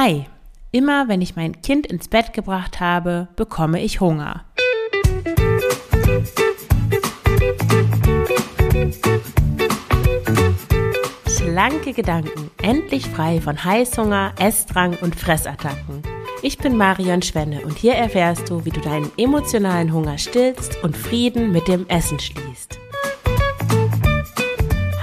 Hi, immer wenn ich mein Kind ins Bett gebracht habe, bekomme ich Hunger. Schlanke Gedanken, endlich frei von Heißhunger, Essdrang und Fressattacken. Ich bin Marion Schwenne und hier erfährst du, wie du deinen emotionalen Hunger stillst und Frieden mit dem Essen schließt.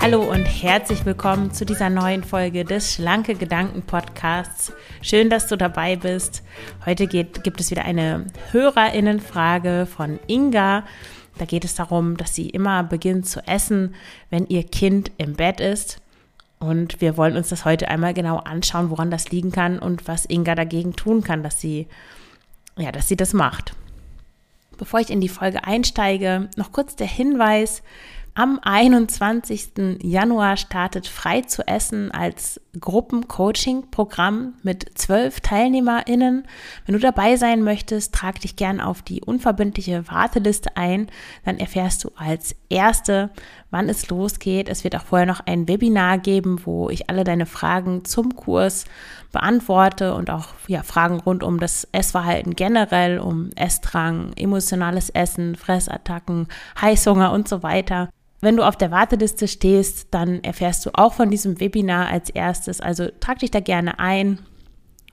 Hallo und herzlich willkommen zu dieser neuen Folge des Schlanke Gedanken Podcasts. Schön, dass du dabei bist. Heute geht, gibt es wieder eine Hörerinnenfrage von Inga. Da geht es darum, dass sie immer beginnt zu essen, wenn ihr Kind im Bett ist. Und wir wollen uns das heute einmal genau anschauen, woran das liegen kann und was Inga dagegen tun kann, dass sie, ja, dass sie das macht. Bevor ich in die Folge einsteige, noch kurz der Hinweis, am 21. Januar startet Frei zu essen als Gruppencoaching-Programm mit zwölf TeilnehmerInnen. Wenn du dabei sein möchtest, trag dich gern auf die unverbindliche Warteliste ein. Dann erfährst du als Erste, wann es losgeht. Es wird auch vorher noch ein Webinar geben, wo ich alle deine Fragen zum Kurs beantworte und auch ja, Fragen rund um das Essverhalten generell, um Essdrang, emotionales Essen, Fressattacken, Heißhunger und so weiter. Wenn du auf der Warteliste stehst, dann erfährst du auch von diesem Webinar als erstes. Also trag dich da gerne ein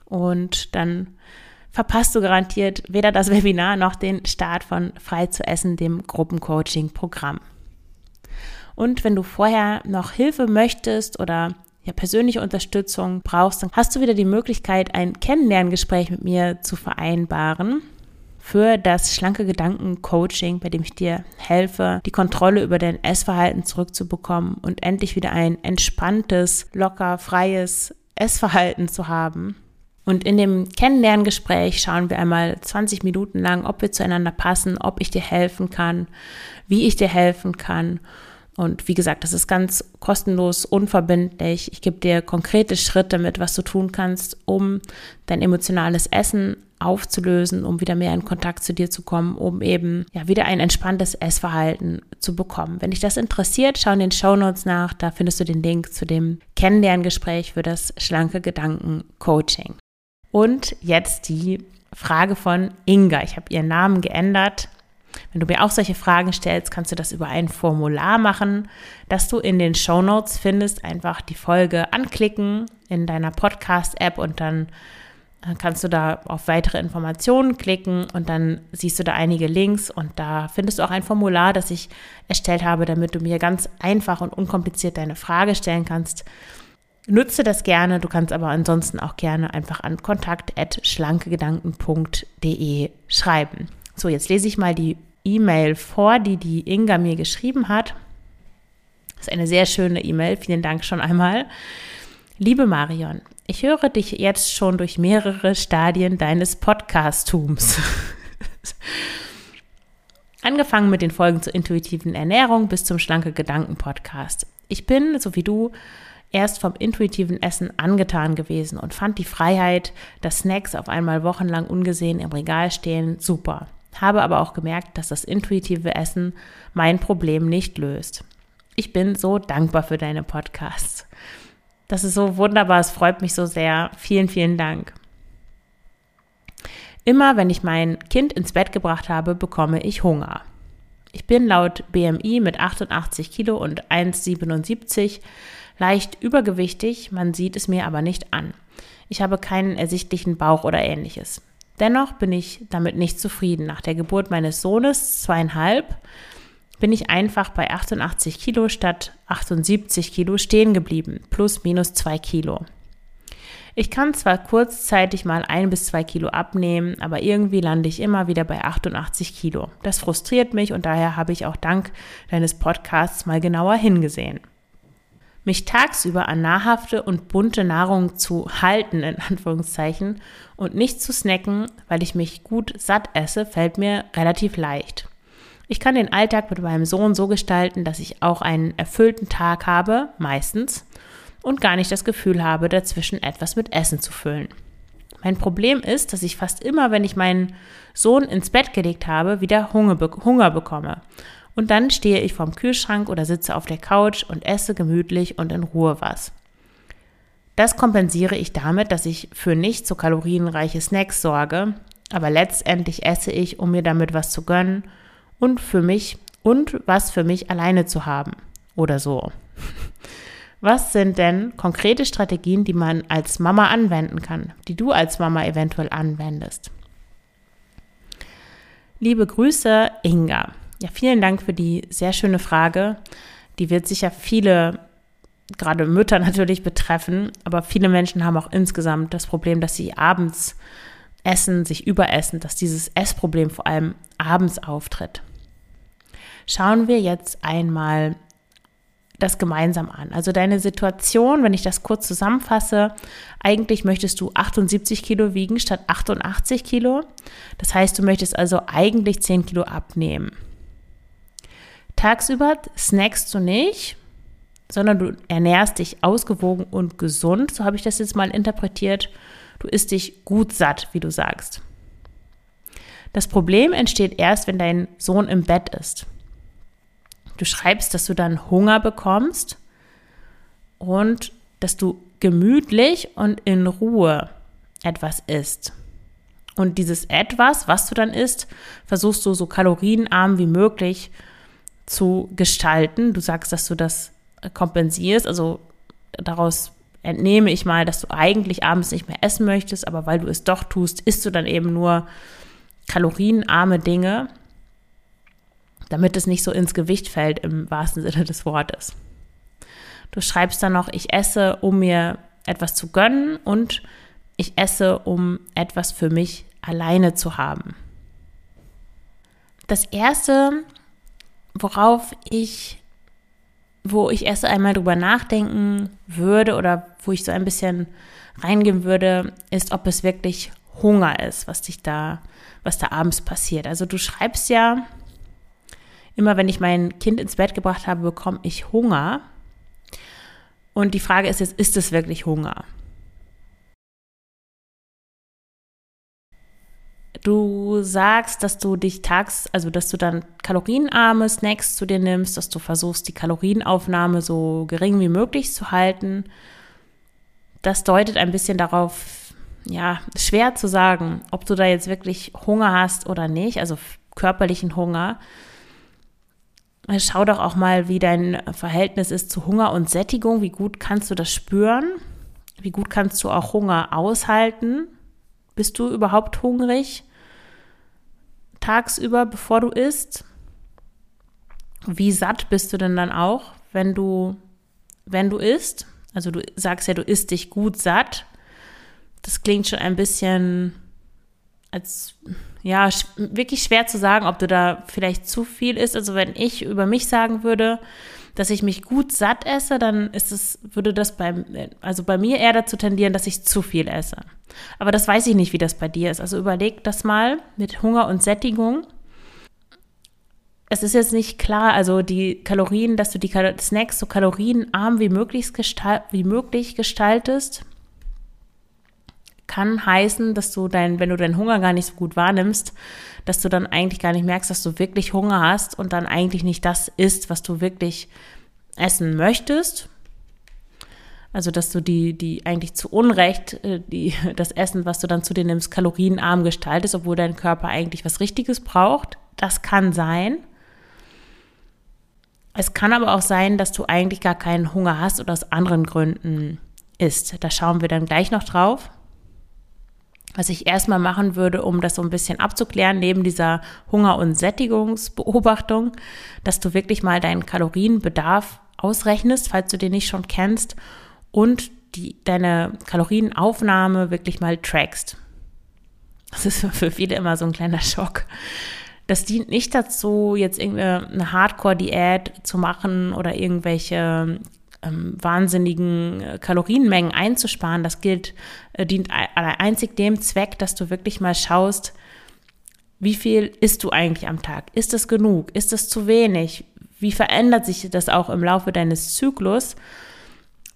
und dann verpasst du garantiert weder das Webinar noch den Start von Frei zu essen, dem Gruppencoaching-Programm. Und wenn du vorher noch Hilfe möchtest oder ja, persönliche Unterstützung brauchst, dann hast du wieder die Möglichkeit, ein Kennenlerngespräch mit mir zu vereinbaren für das schlanke Gedanken-Coaching, bei dem ich dir helfe, die Kontrolle über dein Essverhalten zurückzubekommen und endlich wieder ein entspanntes, locker, freies Essverhalten zu haben. Und in dem Kennenlerngespräch schauen wir einmal 20 Minuten lang, ob wir zueinander passen, ob ich dir helfen kann, wie ich dir helfen kann. Und wie gesagt, das ist ganz kostenlos, unverbindlich. Ich gebe dir konkrete Schritte mit, was du tun kannst, um dein emotionales Essen aufzulösen, um wieder mehr in Kontakt zu dir zu kommen, um eben ja wieder ein entspanntes Essverhalten zu bekommen. Wenn dich das interessiert, schau in den Show Notes nach, da findest du den Link zu dem Kennenlerngespräch für das schlanke Gedanken Coaching. Und jetzt die Frage von Inga. Ich habe ihren Namen geändert. Wenn du mir auch solche Fragen stellst, kannst du das über ein Formular machen, das du in den Show Notes findest. Einfach die Folge anklicken in deiner Podcast-App und dann dann kannst du da auf weitere Informationen klicken und dann siehst du da einige Links und da findest du auch ein Formular, das ich erstellt habe, damit du mir ganz einfach und unkompliziert deine Frage stellen kannst. Nutze das gerne, du kannst aber ansonsten auch gerne einfach an kontakt@schlankegedanken.de schreiben. So, jetzt lese ich mal die E-Mail vor, die die Inga mir geschrieben hat. Das ist eine sehr schöne E-Mail, vielen Dank schon einmal. Liebe Marion, ich höre dich jetzt schon durch mehrere Stadien deines Podcastums. Angefangen mit den Folgen zur intuitiven Ernährung bis zum schlanke Gedanken Podcast. Ich bin, so wie du, erst vom intuitiven Essen angetan gewesen und fand die Freiheit, dass Snacks auf einmal wochenlang ungesehen im Regal stehen, super. Habe aber auch gemerkt, dass das intuitive Essen mein Problem nicht löst. Ich bin so dankbar für deine Podcasts. Das ist so wunderbar, es freut mich so sehr. Vielen, vielen Dank. Immer wenn ich mein Kind ins Bett gebracht habe, bekomme ich Hunger. Ich bin laut BMI mit 88 Kilo und 1,77 leicht übergewichtig, man sieht es mir aber nicht an. Ich habe keinen ersichtlichen Bauch oder ähnliches. Dennoch bin ich damit nicht zufrieden. Nach der Geburt meines Sohnes, zweieinhalb, bin ich einfach bei 88 Kilo statt 78 Kilo stehen geblieben, plus minus zwei Kilo. Ich kann zwar kurzzeitig mal ein bis zwei Kilo abnehmen, aber irgendwie lande ich immer wieder bei 88 Kilo. Das frustriert mich und daher habe ich auch dank deines Podcasts mal genauer hingesehen. Mich tagsüber an nahrhafte und bunte Nahrung zu halten, in Anführungszeichen, und nicht zu snacken, weil ich mich gut satt esse, fällt mir relativ leicht. Ich kann den Alltag mit meinem Sohn so gestalten, dass ich auch einen erfüllten Tag habe, meistens, und gar nicht das Gefühl habe, dazwischen etwas mit Essen zu füllen. Mein Problem ist, dass ich fast immer, wenn ich meinen Sohn ins Bett gelegt habe, wieder Hunger, Hunger bekomme. Und dann stehe ich vorm Kühlschrank oder sitze auf der Couch und esse gemütlich und in Ruhe was. Das kompensiere ich damit, dass ich für nicht so kalorienreiche Snacks sorge, aber letztendlich esse ich, um mir damit was zu gönnen und für mich und was für mich alleine zu haben oder so. Was sind denn konkrete Strategien, die man als Mama anwenden kann, die du als Mama eventuell anwendest? Liebe Grüße, Inga. Ja, vielen Dank für die sehr schöne Frage. Die wird sicher viele, gerade Mütter natürlich betreffen, aber viele Menschen haben auch insgesamt das Problem, dass sie abends essen, sich überessen, dass dieses Essproblem vor allem abends auftritt. Schauen wir jetzt einmal das gemeinsam an. Also deine Situation, wenn ich das kurz zusammenfasse, eigentlich möchtest du 78 Kilo wiegen statt 88 Kilo. Das heißt, du möchtest also eigentlich 10 Kilo abnehmen. Tagsüber snackst du nicht, sondern du ernährst dich ausgewogen und gesund. So habe ich das jetzt mal interpretiert. Du isst dich gut satt, wie du sagst. Das Problem entsteht erst, wenn dein Sohn im Bett ist. Du schreibst, dass du dann Hunger bekommst und dass du gemütlich und in Ruhe etwas isst. Und dieses etwas, was du dann isst, versuchst du so kalorienarm wie möglich zu gestalten. Du sagst, dass du das kompensierst, also daraus entnehme ich mal, dass du eigentlich abends nicht mehr essen möchtest, aber weil du es doch tust, isst du dann eben nur kalorienarme Dinge damit es nicht so ins Gewicht fällt im wahrsten Sinne des Wortes. Du schreibst dann noch, ich esse, um mir etwas zu gönnen und ich esse, um etwas für mich alleine zu haben. Das erste, worauf ich, wo ich erst einmal drüber nachdenken würde oder wo ich so ein bisschen reingehen würde, ist, ob es wirklich Hunger ist, was dich da, was da abends passiert. Also du schreibst ja, immer wenn ich mein Kind ins Bett gebracht habe, bekomme ich Hunger. Und die Frage ist jetzt, ist es wirklich Hunger? Du sagst, dass du dich tags, also dass du dann kalorienarme Snacks zu dir nimmst, dass du versuchst, die Kalorienaufnahme so gering wie möglich zu halten. Das deutet ein bisschen darauf, ja, schwer zu sagen, ob du da jetzt wirklich Hunger hast oder nicht, also körperlichen Hunger. Schau doch auch mal, wie dein Verhältnis ist zu Hunger und Sättigung. Wie gut kannst du das spüren? Wie gut kannst du auch Hunger aushalten? Bist du überhaupt hungrig tagsüber, bevor du isst? Wie satt bist du denn dann auch, wenn du, wenn du isst? Also du sagst ja, du isst dich gut satt. Das klingt schon ein bisschen als ja, wirklich schwer zu sagen, ob du da vielleicht zu viel isst. Also wenn ich über mich sagen würde, dass ich mich gut satt esse, dann ist es, würde das bei, also bei mir eher dazu tendieren, dass ich zu viel esse. Aber das weiß ich nicht, wie das bei dir ist. Also überleg das mal mit Hunger und Sättigung. Es ist jetzt nicht klar, also die Kalorien, dass du die Snacks so kalorienarm wie möglich, gestalt, wie möglich gestaltest kann heißen, dass du dein, wenn du deinen Hunger gar nicht so gut wahrnimmst, dass du dann eigentlich gar nicht merkst, dass du wirklich Hunger hast und dann eigentlich nicht das isst, was du wirklich essen möchtest. Also, dass du die, die eigentlich zu Unrecht, äh, die, das Essen, was du dann zu dir nimmst, kalorienarm gestaltest, obwohl dein Körper eigentlich was Richtiges braucht. Das kann sein. Es kann aber auch sein, dass du eigentlich gar keinen Hunger hast oder aus anderen Gründen isst. Da schauen wir dann gleich noch drauf was ich erstmal machen würde, um das so ein bisschen abzuklären, neben dieser Hunger- und Sättigungsbeobachtung, dass du wirklich mal deinen Kalorienbedarf ausrechnest, falls du den nicht schon kennst, und die, deine Kalorienaufnahme wirklich mal trackst. Das ist für viele immer so ein kleiner Schock. Das dient nicht dazu, jetzt irgendeine Hardcore-Diät zu machen oder irgendwelche ähm, wahnsinnigen äh, Kalorienmengen einzusparen. Das gilt, äh, dient einzig dem Zweck, dass du wirklich mal schaust, wie viel isst du eigentlich am Tag? Ist es genug? Ist es zu wenig? Wie verändert sich das auch im Laufe deines Zyklus?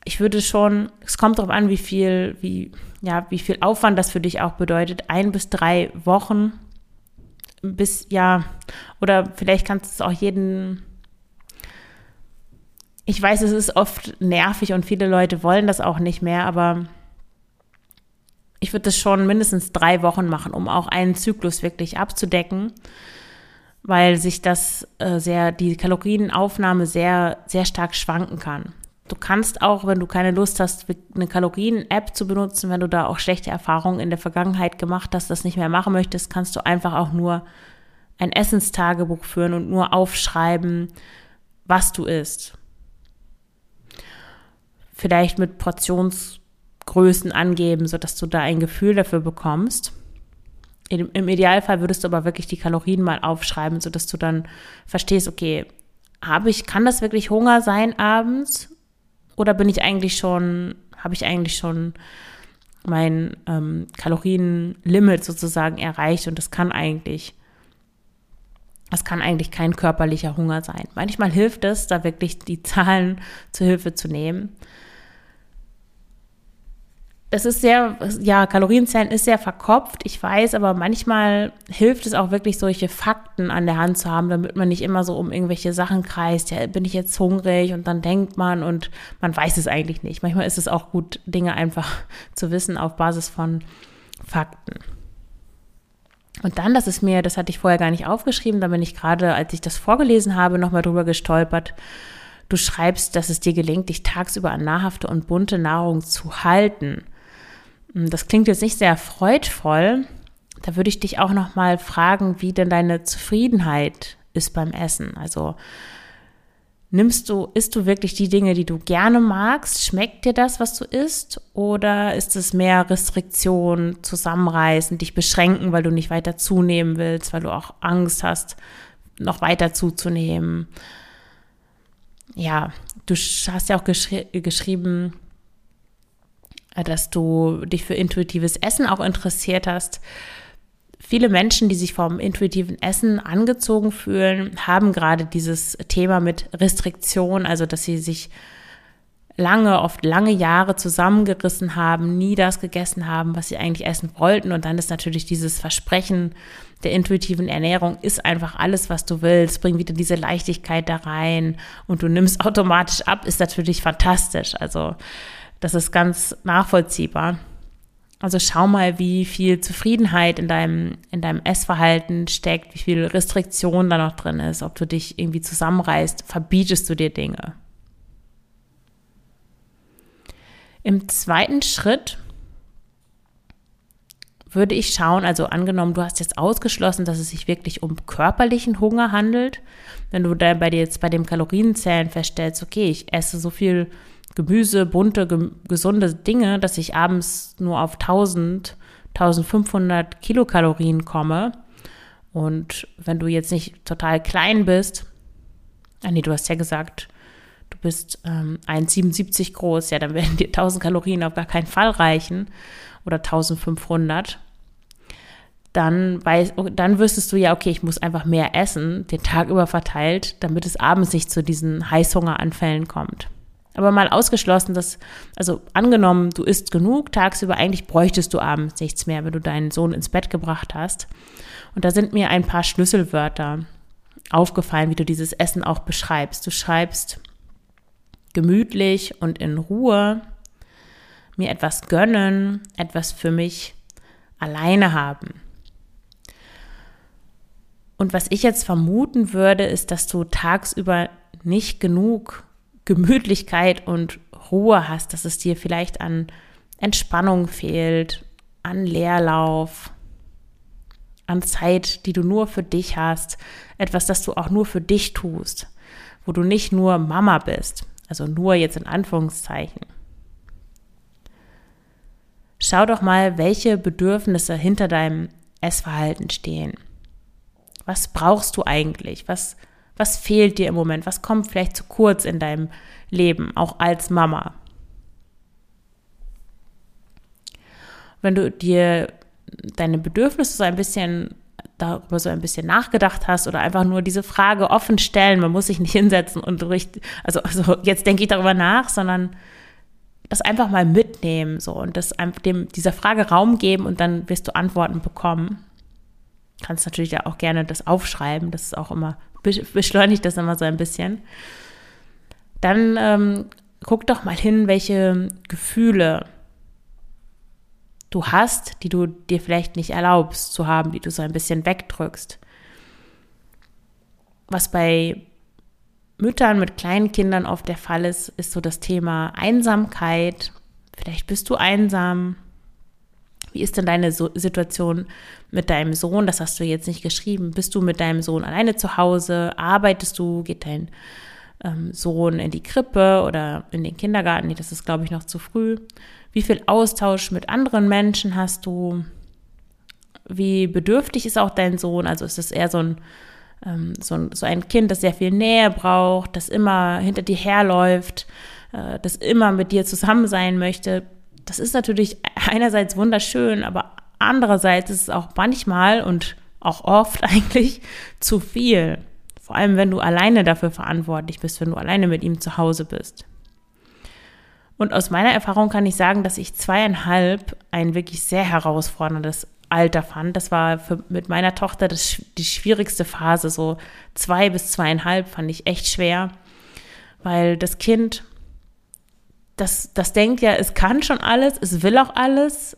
Ich würde schon, es kommt darauf an, wie viel, wie, ja, wie viel Aufwand das für dich auch bedeutet. Ein bis drei Wochen bis, ja, oder vielleicht kannst du es auch jeden, ich weiß, es ist oft nervig und viele Leute wollen das auch nicht mehr, aber ich würde das schon mindestens drei Wochen machen, um auch einen Zyklus wirklich abzudecken, weil sich das äh, sehr, die Kalorienaufnahme sehr, sehr stark schwanken kann. Du kannst auch, wenn du keine Lust hast, eine Kalorien-App zu benutzen, wenn du da auch schlechte Erfahrungen in der Vergangenheit gemacht hast, das nicht mehr machen möchtest, kannst du einfach auch nur ein Essenstagebuch führen und nur aufschreiben, was du isst vielleicht mit Portionsgrößen angeben, sodass du da ein Gefühl dafür bekommst. Im, Idealfall würdest du aber wirklich die Kalorien mal aufschreiben, sodass du dann verstehst, okay, habe ich, kann das wirklich Hunger sein abends? Oder bin ich eigentlich schon, habe ich eigentlich schon mein ähm, Kalorienlimit sozusagen erreicht und das kann eigentlich, das kann eigentlich kein körperlicher Hunger sein. Manchmal hilft es, da wirklich die Zahlen zur Hilfe zu nehmen das ist sehr, ja, Kalorienzählen ist sehr verkopft, ich weiß, aber manchmal hilft es auch wirklich, solche Fakten an der Hand zu haben, damit man nicht immer so um irgendwelche Sachen kreist. Ja, bin ich jetzt hungrig? Und dann denkt man und man weiß es eigentlich nicht. Manchmal ist es auch gut, Dinge einfach zu wissen auf Basis von Fakten. Und dann, das ist mir, das hatte ich vorher gar nicht aufgeschrieben, da bin ich gerade, als ich das vorgelesen habe, nochmal drüber gestolpert. Du schreibst, dass es dir gelingt, dich tagsüber an nahrhafte und bunte Nahrung zu halten. Hm, das klingt jetzt nicht sehr freudvoll. Da würde ich dich auch noch mal fragen, wie denn deine Zufriedenheit ist beim Essen. Also nimmst du, isst du wirklich die Dinge, die du gerne magst? Schmeckt dir das, was du isst? Oder ist es mehr Restriktion, zusammenreißen, dich beschränken, weil du nicht weiter zunehmen willst, weil du auch Angst hast, noch weiter zuzunehmen? Ja, du hast ja auch geschri geschrieben, dass du dich für intuitives Essen auch interessiert hast. Viele Menschen, die sich vom intuitiven Essen angezogen fühlen, haben gerade dieses Thema mit Restriktion, also dass sie sich lange, oft lange Jahre zusammengerissen haben, nie das gegessen haben, was sie eigentlich essen wollten. Und dann ist natürlich dieses Versprechen der intuitiven Ernährung, ist einfach alles, was du willst, bring wieder diese Leichtigkeit da rein und du nimmst automatisch ab, ist natürlich fantastisch. Also das ist ganz nachvollziehbar. Also schau mal, wie viel Zufriedenheit in deinem, in deinem Essverhalten steckt, wie viel Restriktion da noch drin ist, ob du dich irgendwie zusammenreißt, verbietest du dir Dinge. Im zweiten Schritt würde ich schauen, also angenommen, du hast jetzt ausgeschlossen, dass es sich wirklich um körperlichen Hunger handelt. Wenn du da bei dir jetzt bei dem Kalorienzählen feststellst, okay, ich esse so viel Gemüse, bunte, ge gesunde Dinge, dass ich abends nur auf 1000, 1500 Kilokalorien komme. Und wenn du jetzt nicht total klein bist, ah nee, du hast ja gesagt, du bist ähm, 1,77 groß, ja, dann werden dir 1000 Kalorien auf gar keinen Fall reichen oder 1500. Dann, weiß, dann wüsstest du ja, okay, ich muss einfach mehr essen, den Tag über verteilt, damit es abends nicht zu diesen Heißhungeranfällen kommt. Aber mal ausgeschlossen, dass, also angenommen, du isst genug tagsüber, eigentlich bräuchtest du abends nichts mehr, wenn du deinen Sohn ins Bett gebracht hast. Und da sind mir ein paar Schlüsselwörter aufgefallen, wie du dieses Essen auch beschreibst. Du schreibst gemütlich und in Ruhe, mir etwas gönnen, etwas für mich alleine haben. Und was ich jetzt vermuten würde, ist, dass du tagsüber nicht genug Gemütlichkeit und Ruhe hast, dass es dir vielleicht an Entspannung fehlt, an Leerlauf, an Zeit, die du nur für dich hast, etwas, das du auch nur für dich tust, wo du nicht nur Mama bist, also nur jetzt in Anführungszeichen. Schau doch mal, welche Bedürfnisse hinter deinem Essverhalten stehen. Was brauchst du eigentlich? Was was fehlt dir im Moment? Was kommt vielleicht zu kurz in deinem Leben, auch als Mama? Wenn du dir deine Bedürfnisse so ein bisschen darüber so ein bisschen nachgedacht hast oder einfach nur diese Frage offen stellen, man muss sich nicht hinsetzen und richtig, also, also jetzt denke ich darüber nach, sondern das einfach mal mitnehmen so und das dem dieser Frage Raum geben und dann wirst du Antworten bekommen. Kannst natürlich ja auch gerne das aufschreiben, das ist auch immer beschleunigt das immer so ein bisschen. dann ähm, guck doch mal hin, welche Gefühle du hast, die du dir vielleicht nicht erlaubst zu haben, die du so ein bisschen wegdrückst. Was bei Müttern mit kleinen Kindern oft der Fall ist, ist so das Thema Einsamkeit. Vielleicht bist du einsam. Wie ist denn deine so Situation mit deinem Sohn? Das hast du jetzt nicht geschrieben. Bist du mit deinem Sohn alleine zu Hause? Arbeitest du? Geht dein ähm, Sohn in die Krippe oder in den Kindergarten? Nee, das ist, glaube ich, noch zu früh. Wie viel Austausch mit anderen Menschen hast du? Wie bedürftig ist auch dein Sohn? Also ist es eher so ein, ähm, so ein, so ein Kind, das sehr viel Nähe braucht, das immer hinter dir herläuft, äh, das immer mit dir zusammen sein möchte? Das ist natürlich einerseits wunderschön, aber andererseits ist es auch manchmal und auch oft eigentlich zu viel. Vor allem, wenn du alleine dafür verantwortlich bist, wenn du alleine mit ihm zu Hause bist. Und aus meiner Erfahrung kann ich sagen, dass ich zweieinhalb ein wirklich sehr herausforderndes Alter fand. Das war für, mit meiner Tochter das, die schwierigste Phase. So zwei bis zweieinhalb fand ich echt schwer, weil das Kind, das, das denkt ja, es kann schon alles, es will auch alles.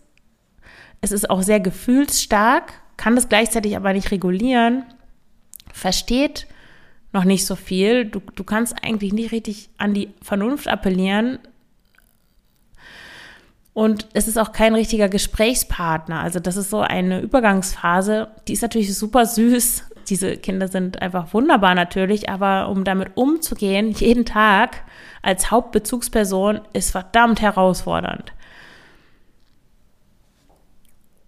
Es ist auch sehr gefühlsstark, kann das gleichzeitig aber nicht regulieren, versteht noch nicht so viel. Du, du kannst eigentlich nicht richtig an die Vernunft appellieren. Und es ist auch kein richtiger Gesprächspartner. Also das ist so eine Übergangsphase, die ist natürlich super süß. Diese Kinder sind einfach wunderbar natürlich, aber um damit umzugehen, jeden Tag als Hauptbezugsperson, ist verdammt herausfordernd.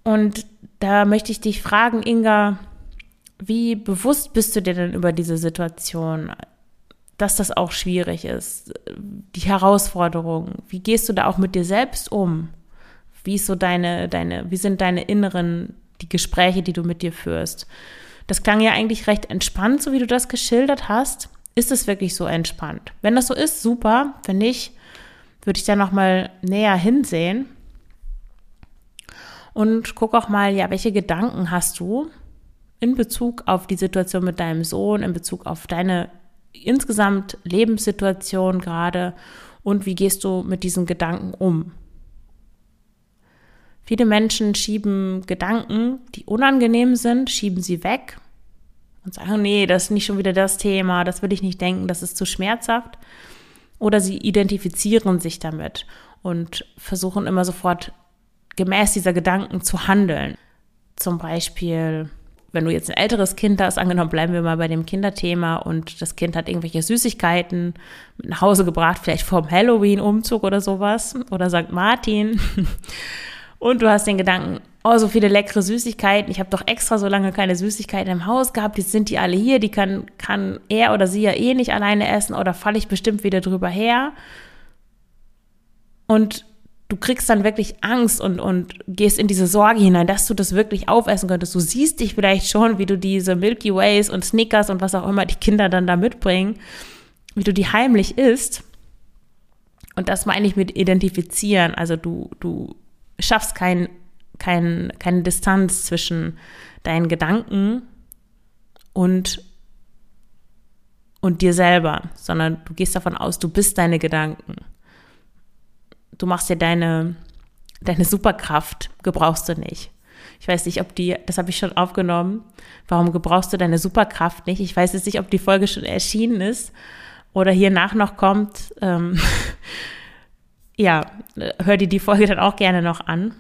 Und da möchte ich dich fragen, Inga, wie bewusst bist du dir denn über diese Situation, dass das auch schwierig ist, die Herausforderung? Wie gehst du da auch mit dir selbst um? Wie ist so deine, deine, wie sind deine inneren, die Gespräche, die du mit dir führst? Das klang ja eigentlich recht entspannt, so wie du das geschildert hast. Ist es wirklich so entspannt? Wenn das so ist, super. Wenn nicht, würde ich da nochmal näher hinsehen. Und guck auch mal, ja, welche Gedanken hast du, in Bezug auf die Situation mit deinem Sohn, in Bezug auf deine insgesamt Lebenssituation gerade und wie gehst du mit diesen Gedanken um? Viele Menschen schieben Gedanken, die unangenehm sind, schieben sie weg und sagen, nee, das ist nicht schon wieder das Thema, das will ich nicht denken, das ist zu schmerzhaft. Oder sie identifizieren sich damit und versuchen immer sofort gemäß dieser Gedanken zu handeln. Zum Beispiel, wenn du jetzt ein älteres Kind hast, angenommen bleiben wir mal bei dem Kinderthema und das Kind hat irgendwelche Süßigkeiten mit nach Hause gebracht, vielleicht vorm Halloween-Umzug oder sowas oder St. Martin. Und du hast den Gedanken, oh, so viele leckere Süßigkeiten, ich habe doch extra so lange keine Süßigkeiten im Haus gehabt, jetzt sind die alle hier, die kann, kann er oder sie ja eh nicht alleine essen oder falle ich bestimmt wieder drüber her. Und du kriegst dann wirklich Angst und, und gehst in diese Sorge hinein, dass du das wirklich aufessen könntest. Du siehst dich vielleicht schon, wie du diese Milky Ways und Snickers und was auch immer die Kinder dann da mitbringen, wie du die heimlich isst. Und das meine ich mit identifizieren. Also du, du schaffst kein, kein, keine Distanz zwischen deinen Gedanken und, und dir selber, sondern du gehst davon aus, du bist deine Gedanken du machst dir deine, deine Superkraft, gebrauchst du nicht. Ich weiß nicht, ob die, das habe ich schon aufgenommen. Warum gebrauchst du deine Superkraft nicht? Ich weiß jetzt nicht, ob die Folge schon erschienen ist oder hier nach noch kommt. Ähm, ja, hör dir die Folge dann auch gerne noch an.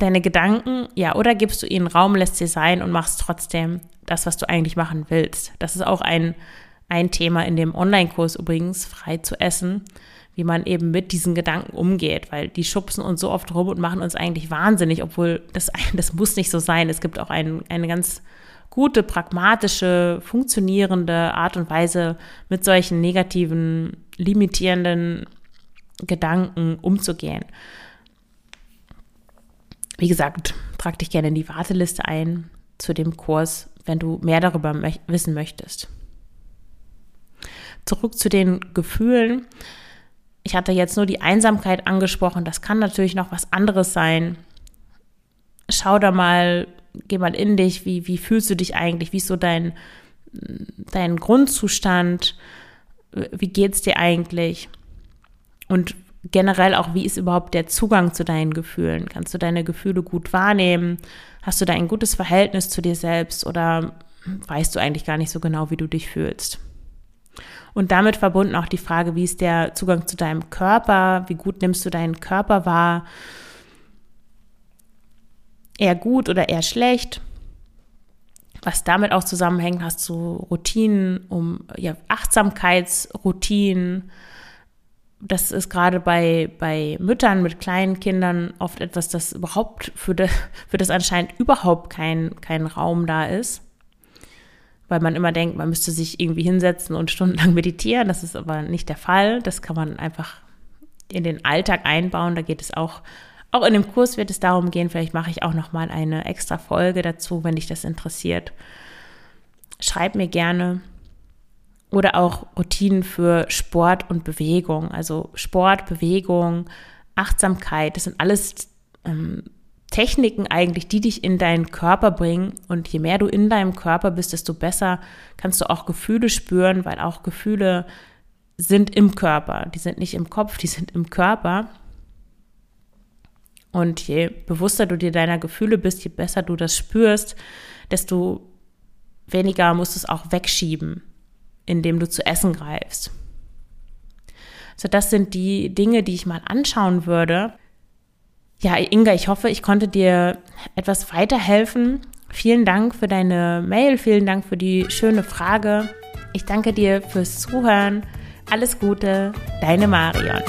Deine Gedanken, ja, oder gibst du ihnen Raum, lässt sie sein und machst trotzdem das, was du eigentlich machen willst. Das ist auch ein ein Thema in dem Online-Kurs übrigens, frei zu essen, wie man eben mit diesen Gedanken umgeht, weil die schubsen uns so oft rum und machen uns eigentlich wahnsinnig, obwohl das, das muss nicht so sein. Es gibt auch ein, eine ganz gute, pragmatische, funktionierende Art und Weise, mit solchen negativen, limitierenden Gedanken umzugehen. Wie gesagt, trag dich gerne in die Warteliste ein zu dem Kurs, wenn du mehr darüber wissen möchtest zurück zu den Gefühlen. Ich hatte jetzt nur die Einsamkeit angesprochen. Das kann natürlich noch was anderes sein. Schau da mal, geh mal in dich. Wie, wie fühlst du dich eigentlich? Wie ist so dein, deinen Grundzustand, wie geht's dir eigentlich? Und generell auch, wie ist überhaupt der Zugang zu deinen Gefühlen? Kannst du deine Gefühle gut wahrnehmen? Hast du da ein gutes Verhältnis zu dir selbst oder weißt du eigentlich gar nicht so genau, wie du dich fühlst? Und damit verbunden auch die Frage, wie ist der Zugang zu deinem Körper? Wie gut nimmst du deinen Körper wahr? Eher gut oder eher schlecht? Was damit auch zusammenhängt, hast du Routinen, um ja, Achtsamkeitsroutinen. Das ist gerade bei, bei Müttern mit kleinen Kindern oft etwas, das überhaupt für, de, für das anscheinend überhaupt kein, kein Raum da ist weil man immer denkt, man müsste sich irgendwie hinsetzen und stundenlang meditieren. Das ist aber nicht der Fall. Das kann man einfach in den Alltag einbauen. Da geht es auch, auch in dem Kurs wird es darum gehen. Vielleicht mache ich auch noch mal eine extra Folge dazu, wenn dich das interessiert. Schreib mir gerne. Oder auch Routinen für Sport und Bewegung. Also Sport, Bewegung, Achtsamkeit, das sind alles ähm, Techniken eigentlich, die dich in deinen Körper bringen. Und je mehr du in deinem Körper bist, desto besser kannst du auch Gefühle spüren, weil auch Gefühle sind im Körper. Die sind nicht im Kopf, die sind im Körper. Und je bewusster du dir deiner Gefühle bist, je besser du das spürst, desto weniger musst du es auch wegschieben, indem du zu essen greifst. So, das sind die Dinge, die ich mal anschauen würde, ja, Inga, ich hoffe, ich konnte dir etwas weiterhelfen. Vielen Dank für deine Mail, vielen Dank für die schöne Frage. Ich danke dir fürs Zuhören. Alles Gute, deine Marion.